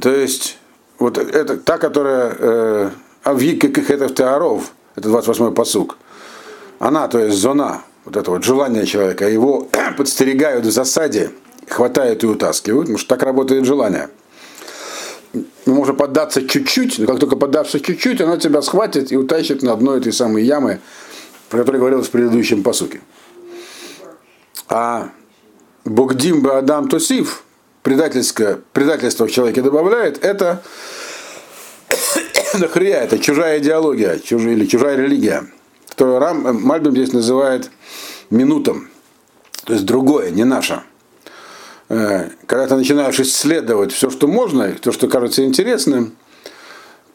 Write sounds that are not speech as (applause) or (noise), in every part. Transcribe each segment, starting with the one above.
То есть, вот это та, которая э, Авика Кахетов Теоров, это 28-й посук, она, то есть зона, вот это вот желание человека, его (clears throat) подстерегают в засаде, хватают и утаскивают, потому что так работает желание. Можно поддаться чуть-чуть, но как только поддаться чуть-чуть, она тебя схватит и утащит на дно этой самой ямы, про которой говорилось в предыдущем посуке. А Богдим Адам Тосив, предательское, предательство в человеке добавляет, это (coughs) нахрия, это чужая идеология, чужая, или чужая религия, которую Рам, Мальбим здесь называет минутом, то есть другое, не наше. Э, когда ты начинаешь исследовать все, что можно, то, что кажется интересным,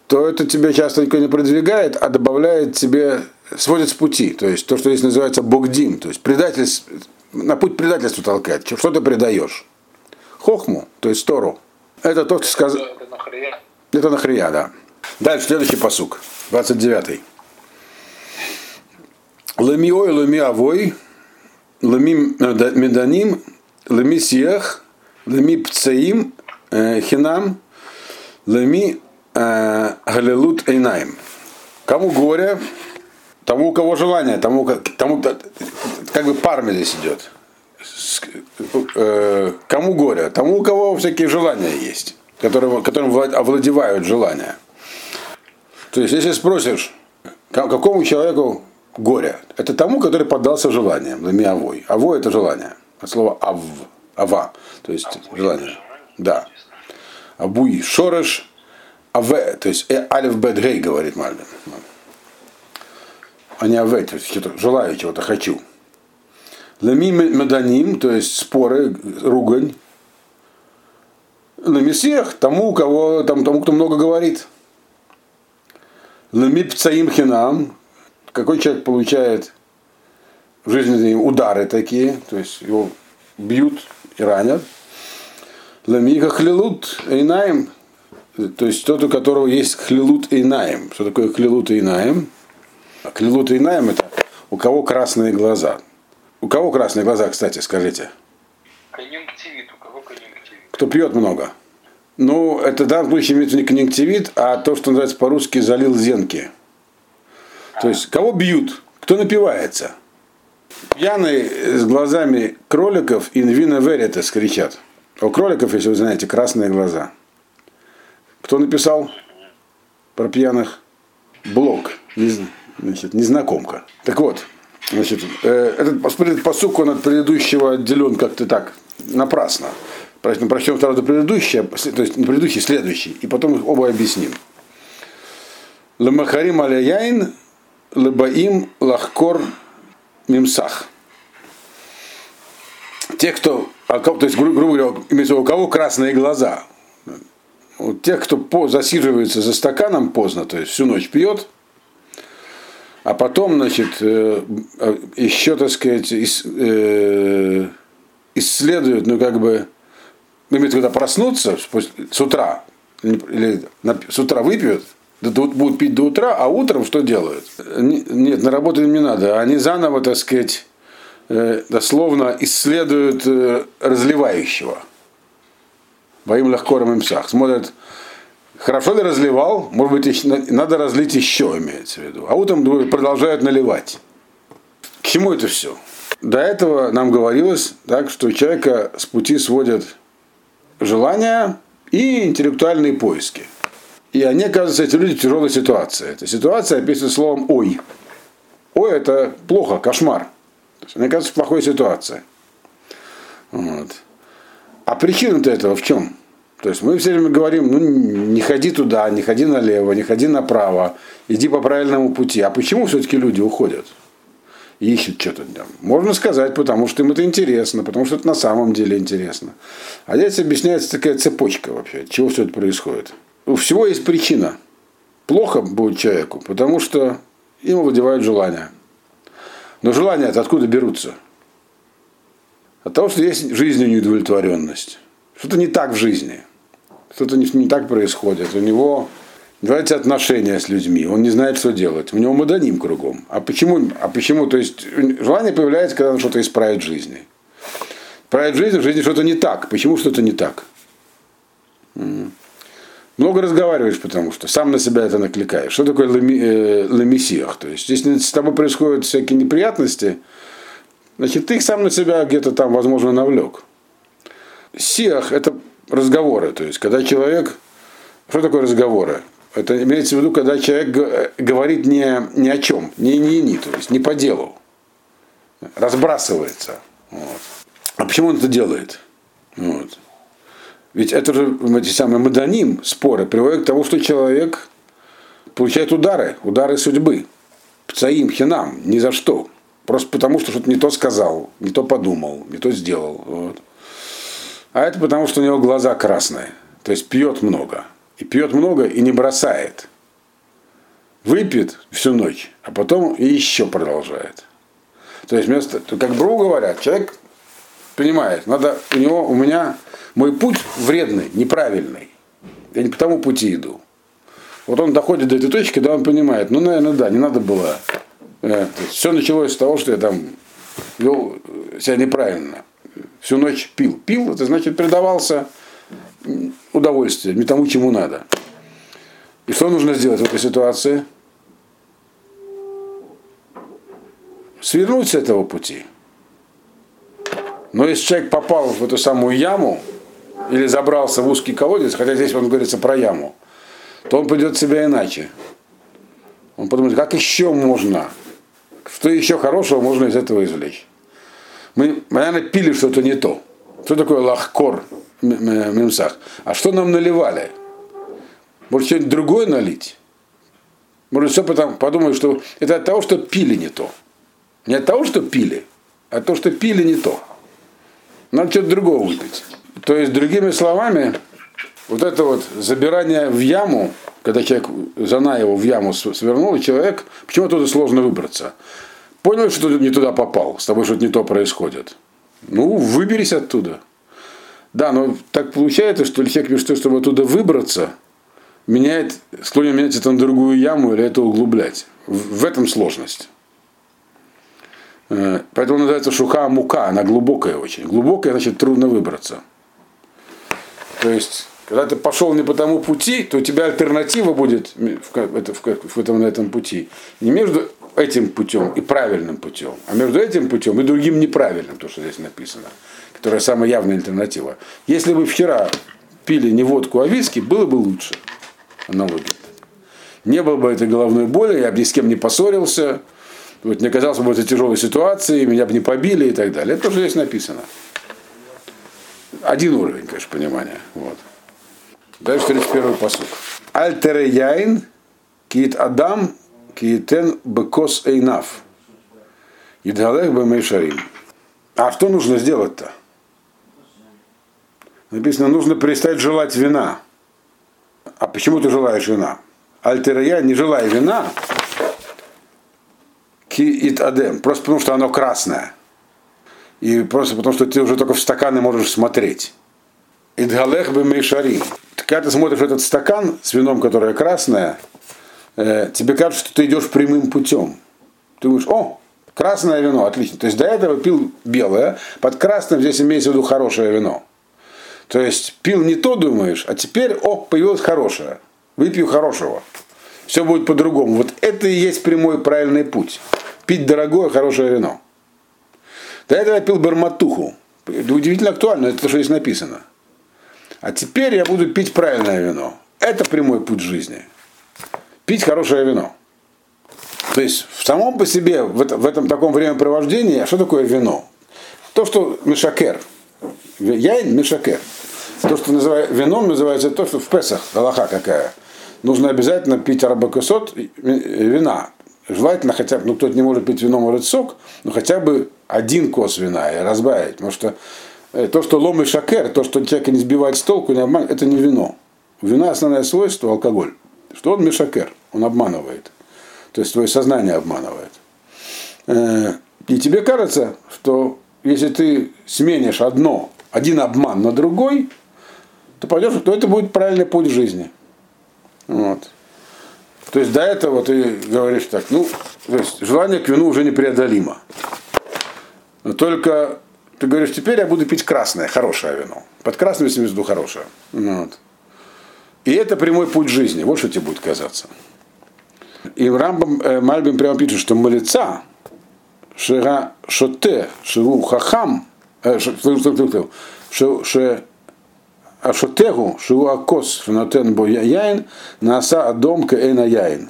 то это тебя часто никто не продвигает, а добавляет тебе, сводит с пути. То есть то, что здесь называется богдим, то есть предательство, на путь предательства толкает. Что ты предаешь? Хохму, то есть Тору. Это то, что сказал. Это нахрия. Это нахрия, да. Дальше следующий посук, 29. Леми ой, леми авой, леми меданим, леми сиях, леми пцаим, э, хинам, леми э, галилут эйнаем. Кому горе, тому, у кого желание, тому, тому как бы парами здесь идет. Э, кому горе? Тому, у кого всякие желания есть, которым, которым овладевают желания. То есть, если спросишь, какому человеку горе, это тому, который поддался желаниям, ламиавой. Авой это желание. От слова ав, ава, то есть Абуй желание. Да. Абуй шореш, аве, то есть э, алиф бет гей, говорит Мальбин. А не аве, то есть желаю чего-то, хочу. Лами меданим, то есть споры, ругань. Ламисех, тому, у кого, там, тому, кто много говорит. Лами пцаим хинам, какой человек получает жизни удары такие, то есть его бьют и ранят. Ламиха хлилут инаем, то есть тот, у которого есть хлилут инаем. Что такое хлилут инаем? Хлилут инаем это у кого красные глаза. У кого красные глаза, кстати, скажите? Конъюнктивит, у кого конъюнктивит? Кто пьет много. Ну, это в данном случае имеется не конъюнктивит, а то, что называется по-русски залил зенки. То есть, кого бьют? Кто напивается? Пьяные с глазами кроликов инвина веритас кричат. У кроликов, если вы знаете, красные глаза. Кто написал про пьяных? Блок. Значит, незнакомка. Так вот, значит, э, этот посук, он от предыдущего отделен как-то так, напрасно. Прочтем сразу предыдущее, то есть не предыдущий, следующий, и потом их оба объясним. Ламахарим аляяин лыбаим лахкор мимсах. Те, кто, а то есть, грубо говоря, имеется у кого красные глаза, вот тех, кто по, засиживается за стаканом поздно, то есть всю ночь пьет, а потом, значит, э, еще, так сказать, э, исследует, ну, как бы, имеется когда проснуться с утра, или с утра выпьют, будут пить до утра, а утром что делают? Нет, на работу им не надо. Они заново, так сказать, э, дословно исследуют э, разливающего. Боим легкором им сах. Смотрят, хорошо ли разливал, может быть, надо разлить еще, имеется в виду. А утром продолжают наливать. К чему это все? До этого нам говорилось, так, что человека с пути сводят желания и интеллектуальные поиски. И они, оказывается, эти люди в тяжелой ситуации. Эта ситуация описывается словом «ой». «Ой» – это плохо, кошмар. То есть они оказываются в плохой. Вот. А причина-то этого в чем? То есть мы все время говорим, ну не ходи туда, не ходи налево, не ходи направо, иди по правильному пути. А почему все-таки люди уходят? Ищут что-то там. Можно сказать, потому что им это интересно, потому что это на самом деле интересно. А здесь объясняется такая цепочка вообще, чего все это происходит у всего есть причина. Плохо будет человеку, потому что им овладевают желания. Но желания это откуда берутся? От того, что есть жизни неудовлетворенность. Что-то не так в жизни. Что-то не, не так происходит. У него нравятся отношения с людьми. Он не знает, что делать. У него модоним кругом. А почему? А почему? То есть желание появляется, когда он что-то исправит в жизни. Исправит жизнь, в жизни что-то не так. Почему что-то не так? Много разговариваешь, потому что сам на себя это накликаешь. Что такое ламесиях? То есть, если с тобой происходят всякие неприятности, значит, ты их сам на себя где-то там, возможно, навлек. Сиах – это разговоры. То есть, когда человек... Что такое разговоры? Это имеется в виду, когда человек говорит не, ни о чем, не, не, не, то есть не по делу. Разбрасывается. Вот. А почему он это делает? Вот. Ведь это же эти самые маданим, споры, приводят к тому, что человек получает удары, удары судьбы. Пцаим, хинам, ни за что. Просто потому, что что-то не то сказал, не то подумал, не то сделал. Вот. А это потому, что у него глаза красные. То есть пьет много. И пьет много и не бросает. Выпьет всю ночь, а потом и еще продолжает. То есть, вместо, как Бру говорят, человек понимает, надо у него, у меня мой путь вредный, неправильный. Я не по тому пути иду. Вот он доходит до этой точки, да, он понимает, ну, наверное, да, не надо было. Э, все началось с того, что я там вел себя неправильно. Всю ночь пил. Пил, это значит предавался удовольствию, не тому, чему надо. И что нужно сделать в этой ситуации? Свернуть с этого пути. Но если человек попал в эту самую яму, или забрался в узкий колодец, хотя здесь он говорится про яму, то он придет себя иначе. Он подумает, как еще можно, что еще хорошего можно из этого извлечь. Мы, наверное, пили что-то не то. Что такое лахкор мемсах? А что нам наливали? Может, что-нибудь другое налить? Может, все потом подумают, что это от того, что пили не то. Не от того, что пили, а от того, что пили не то. Надо что-то другого выпить. То есть, другими словами, вот это вот забирание в яму, когда человек, зана его в яму свернул, человек, почему оттуда сложно выбраться? Понял, что ты не туда попал, с тобой что-то не то происходит. Ну, выберись оттуда. Да, но так получается, что человек мечтает, чтобы оттуда выбраться, меняет, склонен менять это на другую яму или это углублять. В, в этом сложность. Э, поэтому называется шуха мука, она глубокая очень. Глубокая, значит, трудно выбраться. То есть, когда ты пошел не по тому пути, то у тебя альтернатива будет в, это, в, в этом, на этом пути. Не между этим путем и правильным путем, а между этим путем и другим неправильным, то, что здесь написано, которая самая явная альтернатива. Если бы вчера пили не водку, а виски, было бы лучше. Аналогия. Не было бы этой головной боли, я бы ни с кем не поссорился, вот не оказался бы в этой тяжелой ситуации, меня бы не побили и так далее. Это тоже здесь написано. Один уровень, конечно, понимания. Вот. Дальше 31 посуд. Альтере яин кит адам киетен бекос эйнаф. Идгалех бемейшарим. А что нужно сделать-то? Написано, нужно перестать желать вина. А почему ты желаешь вина? Альтерия, не желая вина, ки адем, просто потому что оно красное. И просто потому, что ты уже только в стаканы можешь смотреть. Идгалех бы мейшари. Когда ты смотришь этот стакан с вином, которое красное, э, тебе кажется, что ты идешь прямым путем. Ты думаешь, о, красное вино, отлично. То есть до этого пил белое, под красным здесь имеется в виду хорошее вино. То есть пил не то, думаешь, а теперь, о, появилось хорошее. Выпью хорошего. Все будет по-другому. Вот это и есть прямой правильный путь. Пить дорогое, хорошее вино. До этого я пил барматуху. Это удивительно актуально, это то, что здесь написано. А теперь я буду пить правильное вино. Это прямой путь жизни. Пить хорошее вино. То есть в самом по себе, в этом, в этом таком времяпровождении, а что такое вино? То, что мешакер. Я мешакер. То, что называют, вином называется то, что в Песах, Аллаха какая. Нужно обязательно пить арабакасот вина. Желательно хотя бы, ну кто-то не может пить вино, может сок, но хотя бы один кос вина и разбавить. Потому что э, то, что лом и шакер, то, что человека не сбивает с толку, не обманывает, это не вино. Вина основное свойство алкоголь. Что он мешакер, он обманывает. То есть твое сознание обманывает. Э, и тебе кажется, что если ты сменишь одно, один обман на другой, то пойдешь, то это будет правильный путь жизни. Вот. То есть до этого ты говоришь так, ну, то есть желание к вину уже непреодолимо. Но только ты говоришь, теперь я буду пить красное, хорошее вино. Под красным, если в виду хорошее. Вот. И это прямой путь жизни. Вот что тебе будет казаться. И Рамбам э, Мальбим прямо пишет, что молиться шера шоте шеру хахам э, ашотегу шеру акос шенотен бо яин наса адом каэна яин.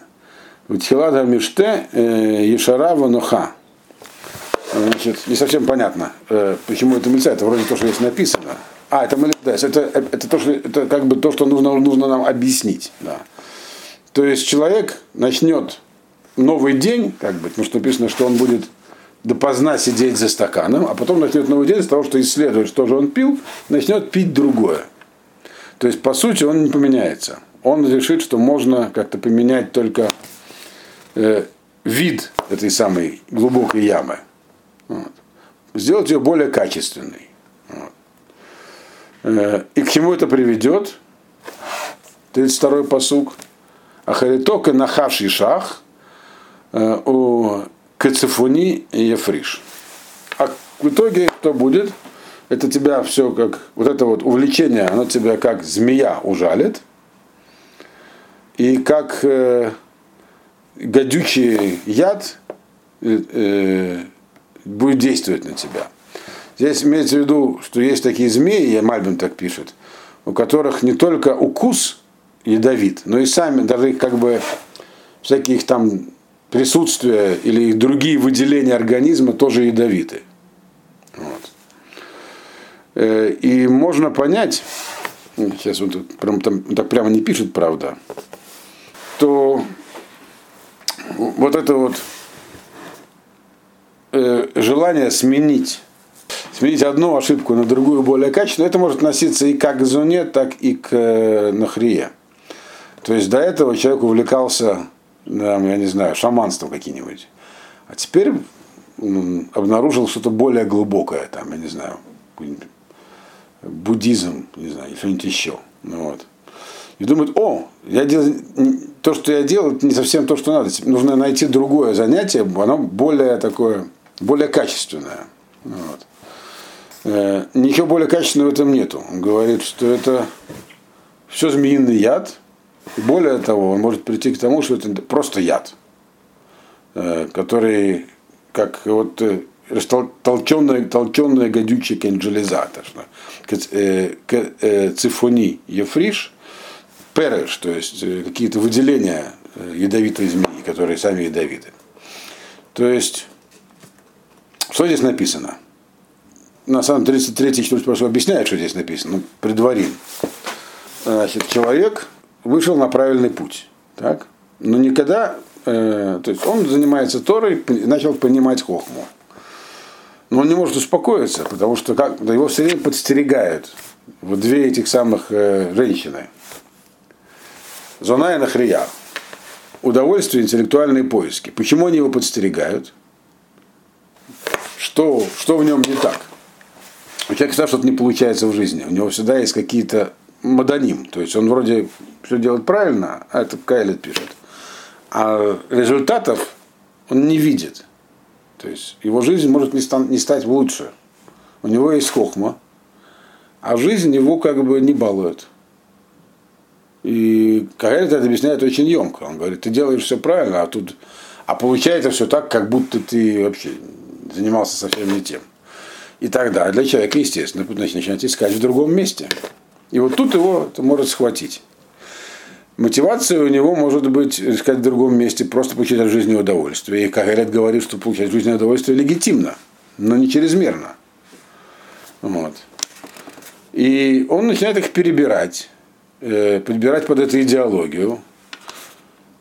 Тхилада миште э, ешара ваноха. Значит, не совсем понятно, почему это мельца. Это вроде то, что здесь написано. А, это молитвес. Это, это, то, что, это как бы то, что нужно, нужно нам объяснить. Да. То есть человек начнет новый день, как бы, потому что написано, что он будет допоздна сидеть за стаканом, а потом начнет новый день с того, что исследует, что же он пил, начнет пить другое. То есть, по сути, он не поменяется. Он решит, что можно как-то поменять только э, вид этой самой глубокой ямы. Вот. Сделать ее более качественной. Э, и к чему это приведет? 32-й посук. Ахаритока нахавший шах э, у кацифуни и ефриш. А в итоге что будет? Это тебя все как, вот это вот увлечение, оно тебя как змея ужалит. И как э, гадючий яд э, э, будет действовать на тебя. Здесь имеется в виду, что есть такие змеи, Мальбин так пишет, у которых не только укус ядовит, но и сами, даже как бы всякие их там присутствия или другие выделения организма тоже ядовиты. Вот. Э, и можно понять, сейчас он тут прям, там, так прямо не пишет, правда, то вот это вот э, желание сменить сменить одну ошибку на другую более качественную, это может относиться и как к зоне, так и к э, нахрие. То есть до этого человек увлекался, там, я не знаю, шаманством каким-нибудь. А теперь он обнаружил что-то более глубокое, там, я не знаю, буддизм, не знаю, или что-нибудь еще. Ну, вот. И думает, о, я дел... то, что я делаю, это не совсем то, что надо. Нужно найти другое занятие, оно более такое, более качественное. Вот. Э, ничего более качественного в этом нету. Он говорит, что это все змеиный яд. Более того, он может прийти к тому, что это просто яд, э, который как вот э, толченая, толченая гадючая канджелиза, цифони ефриш, переш, то есть какие-то выделения ядовитой змеи, которые сами ядовиты. То есть, что здесь написано? На самом 33 4 прошу объясняет, что здесь написано, ну, предварим. Значит, человек вышел на правильный путь, так? но никогда, э, то есть он занимается Торой, начал понимать хохму. Но он не может успокоиться, потому что как, его все время подстерегают вот две этих самых э, женщины. Зона и Нахрия. Удовольствие, интеллектуальные поиски. Почему они его подстерегают? Что, что в нем не так? У человека всегда что-то не получается в жизни. У него всегда есть какие-то модоним. То есть он вроде все делает правильно, а это Кайлет пишет. А результатов он не видит. То есть его жизнь может не, стан, не стать лучше. У него есть хохма, а жизнь его как бы не балует. И Кайлет это объясняет очень емко. Он говорит, ты делаешь все правильно, а тут а получается все так, как будто ты вообще занимался совсем не тем. И тогда для человека, естественно, начинает искать в другом месте. И вот тут его может схватить. Мотивация у него может быть искать в другом месте, просто получить от жизни удовольствие. И Кагарет говорит, что получать жизненное удовольствие легитимно, но не чрезмерно. Вот. И он начинает их перебирать, э, подбирать под эту идеологию.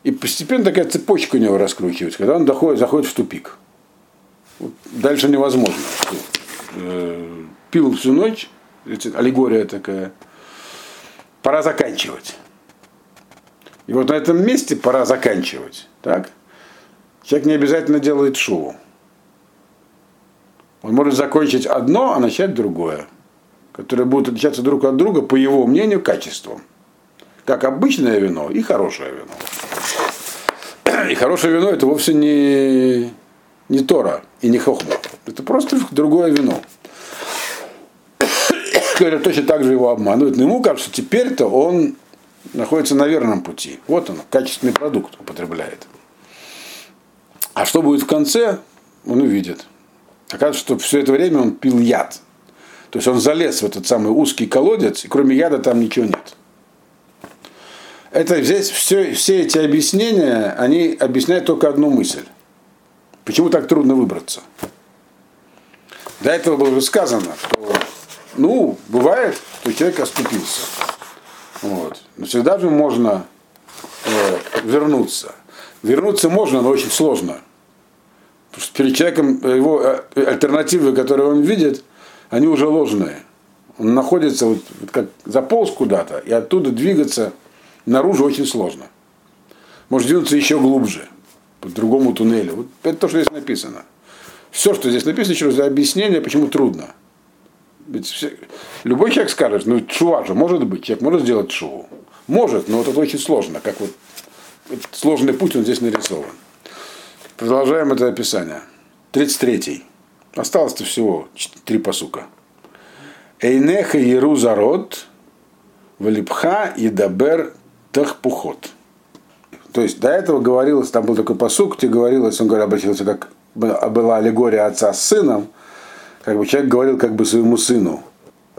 И постепенно такая цепочка у него раскручивается, когда он доходит, заходит в тупик. Вот дальше невозможно э, пил всю ночь, аллегория такая, пора заканчивать. И вот на этом месте пора заканчивать. Так? Человек не обязательно делает шоу. Он может закончить одно, а начать другое, которое будет отличаться друг от друга, по его мнению, качеством. Как обычное вино и хорошее вино. И хорошее вино это вовсе не, не Тора и не Хохма. Это просто другое вино. Говорят, точно так же его обманывают. Но ему кажется, теперь-то он находится на верном пути. Вот он, качественный продукт употребляет. А что будет в конце, он увидит. Оказывается, что все это время он пил яд. То есть он залез в этот самый узкий колодец, и кроме яда там ничего нет. Это здесь все, все эти объяснения, они объясняют только одну мысль. Почему так трудно выбраться? До этого было уже сказано, что, ну, бывает, что человек оступился. Вот. Но всегда же можно э, вернуться. Вернуться можно, но очень сложно. Потому что перед человеком его э, альтернативы, которые он видит, они уже ложные. Он находится, вот, как заполз куда-то, и оттуда двигаться наружу очень сложно. Может двинуться еще глубже, по другому туннелю. Вот это то, что здесь написано. Все, что здесь написано, через объяснение, почему трудно. Ведь все, любой человек скажет, ну чува же может быть, человек может сделать чуву. Может, но вот это очень сложно, как вот сложный путь он здесь нарисован. Продолжаем это описание. 33. Осталось-то всего три посука. Эйнеха Ерузарот, Валипха и Дабер Тахпухот. То есть до этого говорилось, там был такой посук, где говорилось, он говорил, обратился, как была аллегория отца с сыном, как бы человек говорил как бы своему сыну,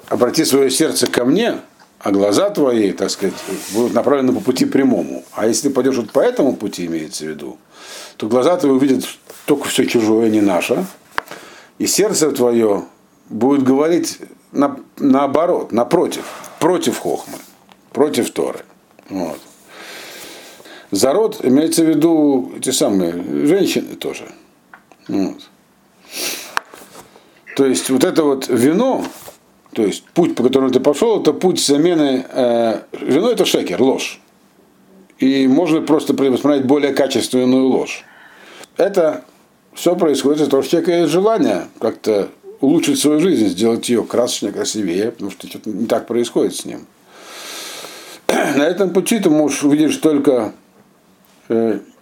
обрати свое сердце ко мне, а глаза твои, так сказать, будут направлены по пути прямому. А если ты пойдешь вот по этому пути, имеется в виду, то глаза твои увидят только все чужое, не наше, и сердце твое будет говорить на, наоборот, напротив, против хохмы, против Торы. Вот. Зарод имеется в виду эти самые женщины тоже. Вот. То есть вот это вот вино, то есть путь, по которому ты пошел, это путь замены. Э, вино это шекер, ложь. И можно просто посмотреть более качественную ложь. Это все происходит из-за того, что у человека есть желание как-то улучшить свою жизнь, сделать ее красочнее, красивее, потому что что-то не так происходит с ним. (clears throat) На этом пути ты можешь увидеть только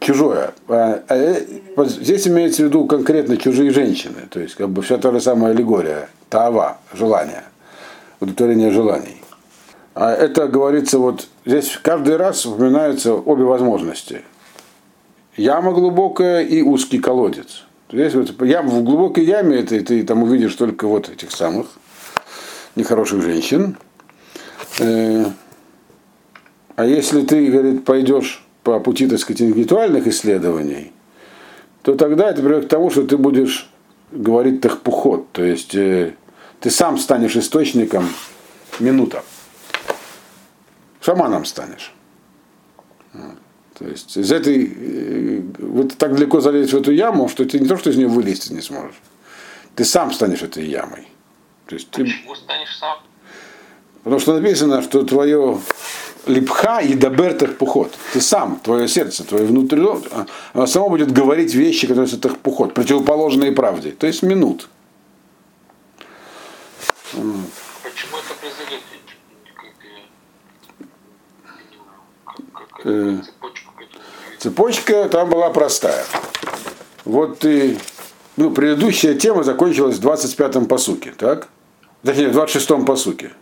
чужое. А, а, э, здесь имеется в виду конкретно чужие женщины, то есть как бы вся та же самая аллегория, тава, желание, удовлетворение желаний. А это говорится вот здесь каждый раз упоминаются обе возможности. Яма глубокая и узкий колодец. Здесь вот ям, в глубокой яме это, ты там увидишь только вот этих самых нехороших женщин. Э, а если ты, говорит, пойдешь по пути, так сказать, интеллектуальных исследований, то тогда это приведет к тому, что ты будешь говорить тахпухот, то есть э, ты сам станешь источником минута. Шаманом станешь. То есть из этой, э, вот так далеко залезть в эту яму, что ты не то, что из нее вылезти не сможешь, ты сам станешь этой ямой. То есть ты... Почему станешь сам? Потому что написано, что твое липха и дабертах пухот. Ты сам, твое сердце, твое внутри, оно само будет говорить вещи, которые это пухот, противоположные правде. То есть минут. Почему это произойдет? Э, цепочка, там была простая. Вот ты, ну, предыдущая тема закончилась в 25-м посуке, так? Точнее, в 26-м посуке.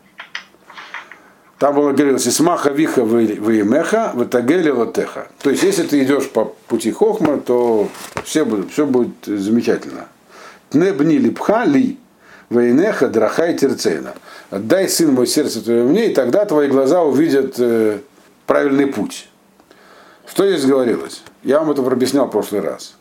Там было говорилось, «Исмаха виха ваимеха, ватагели латеха». То есть, если ты идешь по пути хохма, то все будет, все будет замечательно. Тнебни липха ли, вейнеха драхай терцейна. Отдай, сын мой, сердце твое мне, и тогда твои глаза увидят э, правильный путь. Что здесь говорилось? Я вам это объяснял в прошлый раз.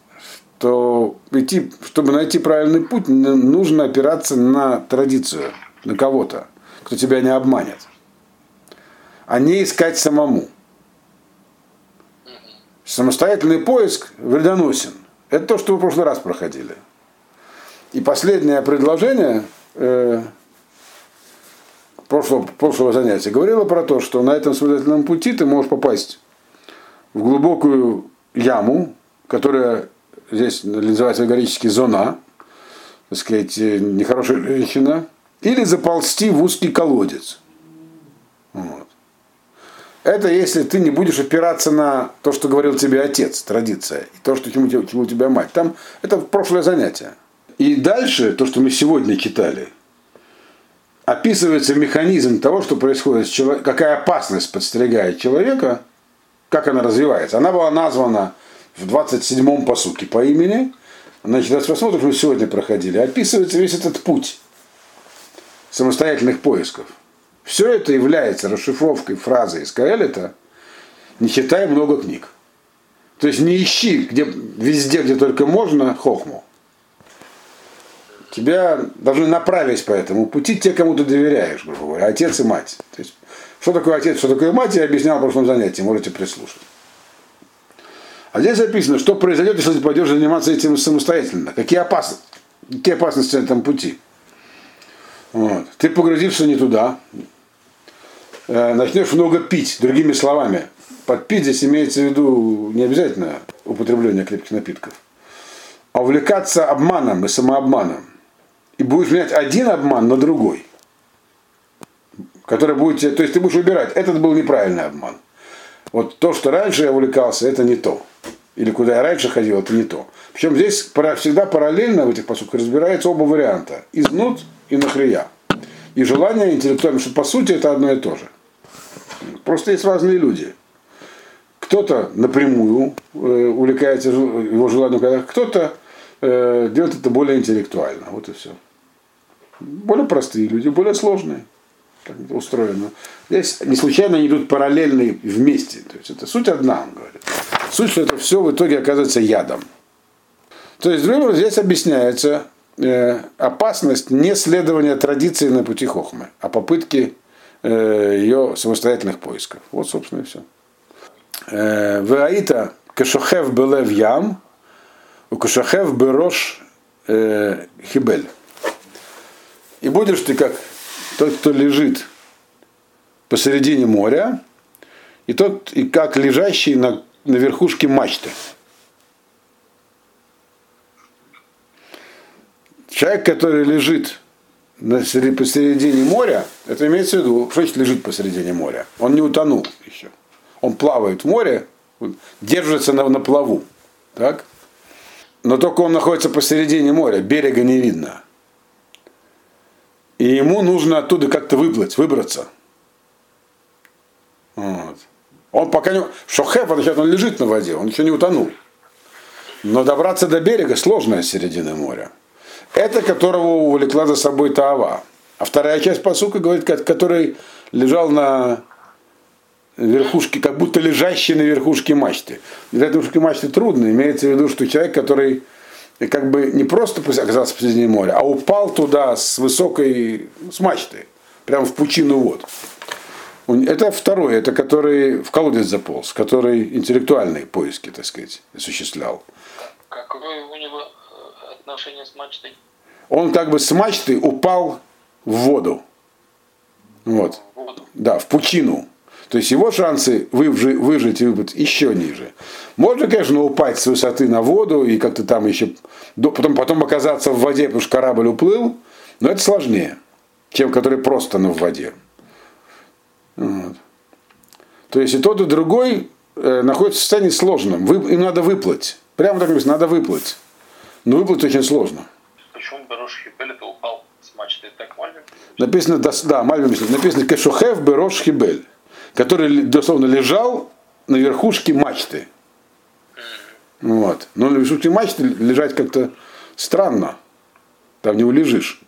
Что идти, чтобы найти правильный путь, нужно опираться на традицию, на кого-то, кто тебя не обманет а не искать самому. Самостоятельный поиск вредоносен. Это то, что вы в прошлый раз проходили. И последнее предложение э, прошлого, прошлого занятия говорило про то, что на этом самостоятельном пути ты можешь попасть в глубокую яму, которая здесь называется аллегорически зона, так сказать, э, нехорошая женщина, или заползти в узкий колодец. Вот. Это если ты не будешь опираться на то, что говорил тебе отец, традиция, и то, что чему, чему тебя мать. Там это прошлое занятие. И дальше, то, что мы сегодня читали, описывается механизм того, что происходит какая опасность подстерегает человека, как она развивается. Она была названа в 27-м посуке по имени, значит, 28 мы сегодня проходили, описывается весь этот путь самостоятельных поисков. Все это является расшифровкой фразы из Каэлита, не читая много книг. То есть не ищи где, везде, где только можно, хохму. Тебя должны направить по этому пути те, кому ты доверяешь, грубо говоря, отец и мать. То есть, что такое отец, что такое мать, я объяснял в прошлом занятии, можете прислушать. А здесь записано, что произойдет, если ты пойдешь заниматься этим самостоятельно. Какие опасности, какие опасности на этом пути. Вот. Ты погрузишься не туда, э, начнешь много пить, другими словами. Под пить здесь имеется в виду не обязательно употребление крепких напитков, а увлекаться обманом и самообманом. И будешь менять один обман на другой. Который будет, то есть ты будешь выбирать, этот был неправильный обман. Вот то, что раньше я увлекался, это не то. Или куда я раньше ходил, это не то. Причем здесь всегда параллельно в этих посудках разбирается оба варианта. Изнут и нахрия. И желание интеллектуальное, что по сути это одно и то же. Просто есть разные люди. Кто-то напрямую э, увлекается его желанием, кто-то э, делает это более интеллектуально. Вот и все. Более простые люди, более сложные. Так это устроено. Здесь не случайно они идут параллельно вместе. То есть это суть одна, он говорит. Суть, что это все в итоге оказывается ядом. То есть, другим здесь объясняется, опасность не следования традиции на пути Хохмы, а попытки э, ее самостоятельных поисков. Вот, собственно, и все. Э, Ваита кашохев белев ям, у кашохев берош хибель. И будешь ты как тот, кто лежит посередине моря, и тот, и как лежащий на, на верхушке мачты. Человек, который лежит посередине моря, это имеется в виду, что значит лежит посередине моря? Он не утонул еще. Он плавает в море, держится на, на плаву. Так? Но только он находится посередине моря, берега не видно. И ему нужно оттуда как-то выплыть, выбраться. Вот. Он пока не... Шохев, означает, он лежит на воде, он еще не утонул. Но добраться до берега сложная середина моря. Это которого увлекла за собой Таава. А вторая часть посука говорит, который лежал на верхушке, как будто лежащий на верхушке мачты. Для верхушки мачты трудно. Имеется в виду, что человек, который как бы не просто оказался посреди моря, а упал туда с высокой, с мачты, прямо в пучину вод. Это второй, это который в колодец заполз, который интеллектуальные поиски, так сказать, осуществлял. Какое у него отношение с мачтой? Он как бы с мачты упал в воду. Вот. В воду. Да, в пучину. То есть его шансы выжить, и выпить еще ниже. Можно, конечно, упасть с высоты на воду и как-то там еще, потом, потом оказаться в воде, потому что корабль уплыл, но это сложнее, чем который просто на в воде. Вот. То есть и тот, и другой э, находится в состоянии сложном. Им надо выплыть. Прямо так написано, надо выплыть. Но выплыть очень сложно. Почему Берош Хибель это упал с мачты? Так Мальвин? Написано, да, да Мальвин написано Кешухев Берош Хибель, который дословно лежал на верхушке мачты. Mm-hmm. Вот. Но на верхушке мачты лежать как-то странно. Там не улежишь.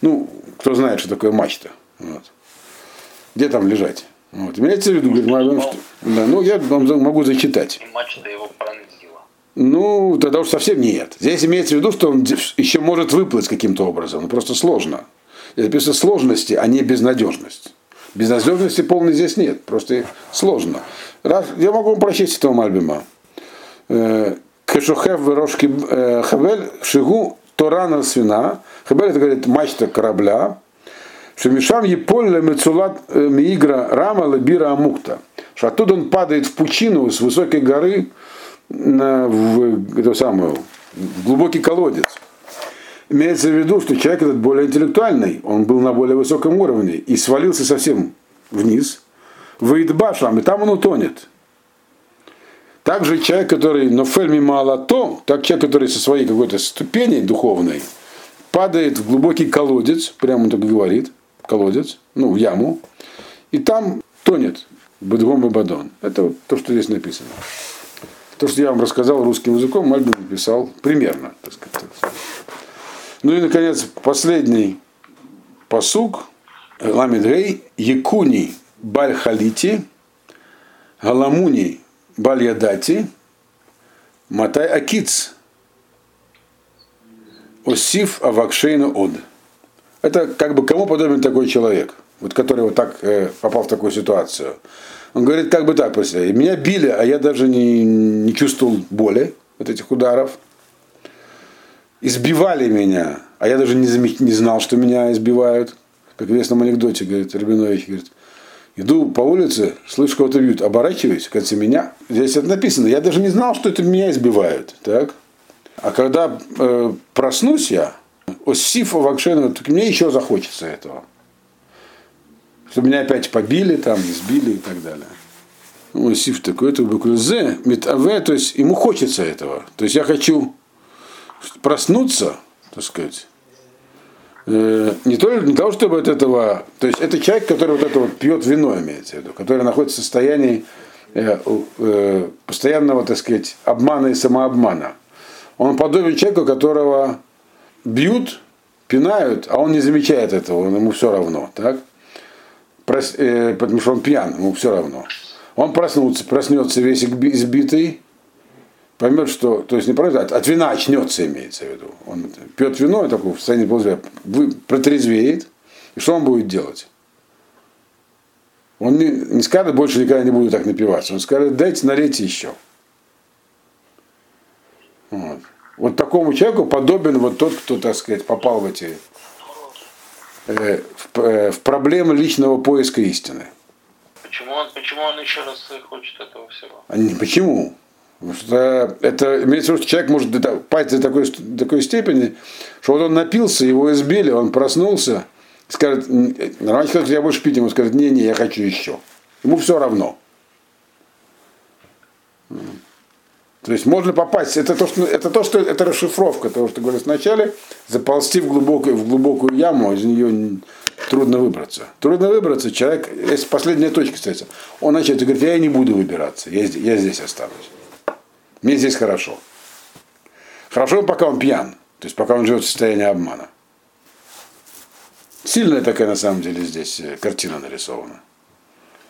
Ну, кто знает, что такое мачта. Вот. Где там лежать? Вот. Имеется в виду, говорит, Мальвин, что... Да, ну, я вам могу зачитать. И мачта его пронзила. Ну, тогда уж совсем нет. Здесь имеется в виду, что он еще может выплыть каким-то образом. но просто сложно. Это написано сложности, а не безнадежность. Безнадежности полной здесь нет. Просто сложно. Раз, я могу вам прочесть этого Мальбима. Э, Кешухев Рошки э, Хавель Шигу Торана свина. Хавель это говорит мачта корабля. Шемишам Еполя Мецулат э, Миигра Рама Лабира Амукта. Что оттуда он падает в пучину с высокой горы на, в, эту самую, в глубокий колодец. Имеется в виду, что человек этот более интеллектуальный, он был на более высоком уровне и свалился совсем вниз, выйдет башам, и там он утонет. Также человек, который, но фельми мало то, так человек, который со своей какой-то ступени духовной падает в глубокий колодец, прямо он так говорит, колодец, ну, в яму, и там тонет Бадгом и Бадон. Это вот то, что здесь написано. То, что я вам рассказал русским языком, Мальбин написал примерно, так сказать. Ну и, наконец, последний посук, Ламидрей, Якуни Бальхалити, Галамуни Бальядати, Матай Акиц, Осиф Авакшейну Од. Это как бы кому подобен такой человек, вот который вот так э, попал в такую ситуацию. Он говорит, как бы так, представляете, меня били, а я даже не, не чувствовал боли от этих ударов. Избивали меня, а я даже не, не знал, что меня избивают. Как в известном анекдоте, говорит Рабинович, говорит, иду по улице, слышу, кого-то бьют, оборачиваюсь, кажется, меня. Здесь это написано, я даже не знал, что это меня избивают. Так? А когда э, проснусь я, Осифа Вакшенова, так мне еще захочется этого. Чтобы меня опять побили, там, избили и так далее. Ну, Осиф такой, это буква З, метаве, то есть ему хочется этого. То есть я хочу проснуться, так сказать, э, не, только, не того, чтобы от этого, то есть это человек, который вот это вот пьет вино, имеется в виду, который находится в состоянии э, э, постоянного, так сказать, обмана и самообмана. Он подобен человеку, которого бьют, пинают, а он не замечает этого, ему все равно. Так? Прос, э, потому что он пьян, ему все равно. Он проснется, проснется весь избитый, поймет, что, то есть не просто, от вина очнется, имеется в виду. Он пьет вино, и такой в состоянии полузвия, протрезвеет, и что он будет делать? Он не, не скажет, больше никогда не буду так напиваться. Он скажет, дайте налейте еще. Вот. вот такому человеку подобен вот тот, кто, так сказать, попал в эти в, э, в проблемы личного поиска истины. Почему он, почему он еще раз хочет этого всего? А не, почему? Потому что это имеется в виду, что человек может пасть до такой, до такой степени, что вот он напился, его избили, он проснулся, скажет, нормально я больше пить, ему скажет, не-не, я хочу еще. Ему все равно. То есть можно попасть, это то, что, это, то, что, это расшифровка того, что говорилось вначале, заползти в глубокую, в глубокую яму, из нее трудно выбраться. Трудно выбраться, человек, если последняя точка остается, он начинает говорить, я не буду выбираться, я, я здесь останусь. Мне здесь хорошо. Хорошо, пока он пьян, то есть пока он живет в состоянии обмана. Сильная такая на самом деле здесь э, картина нарисована.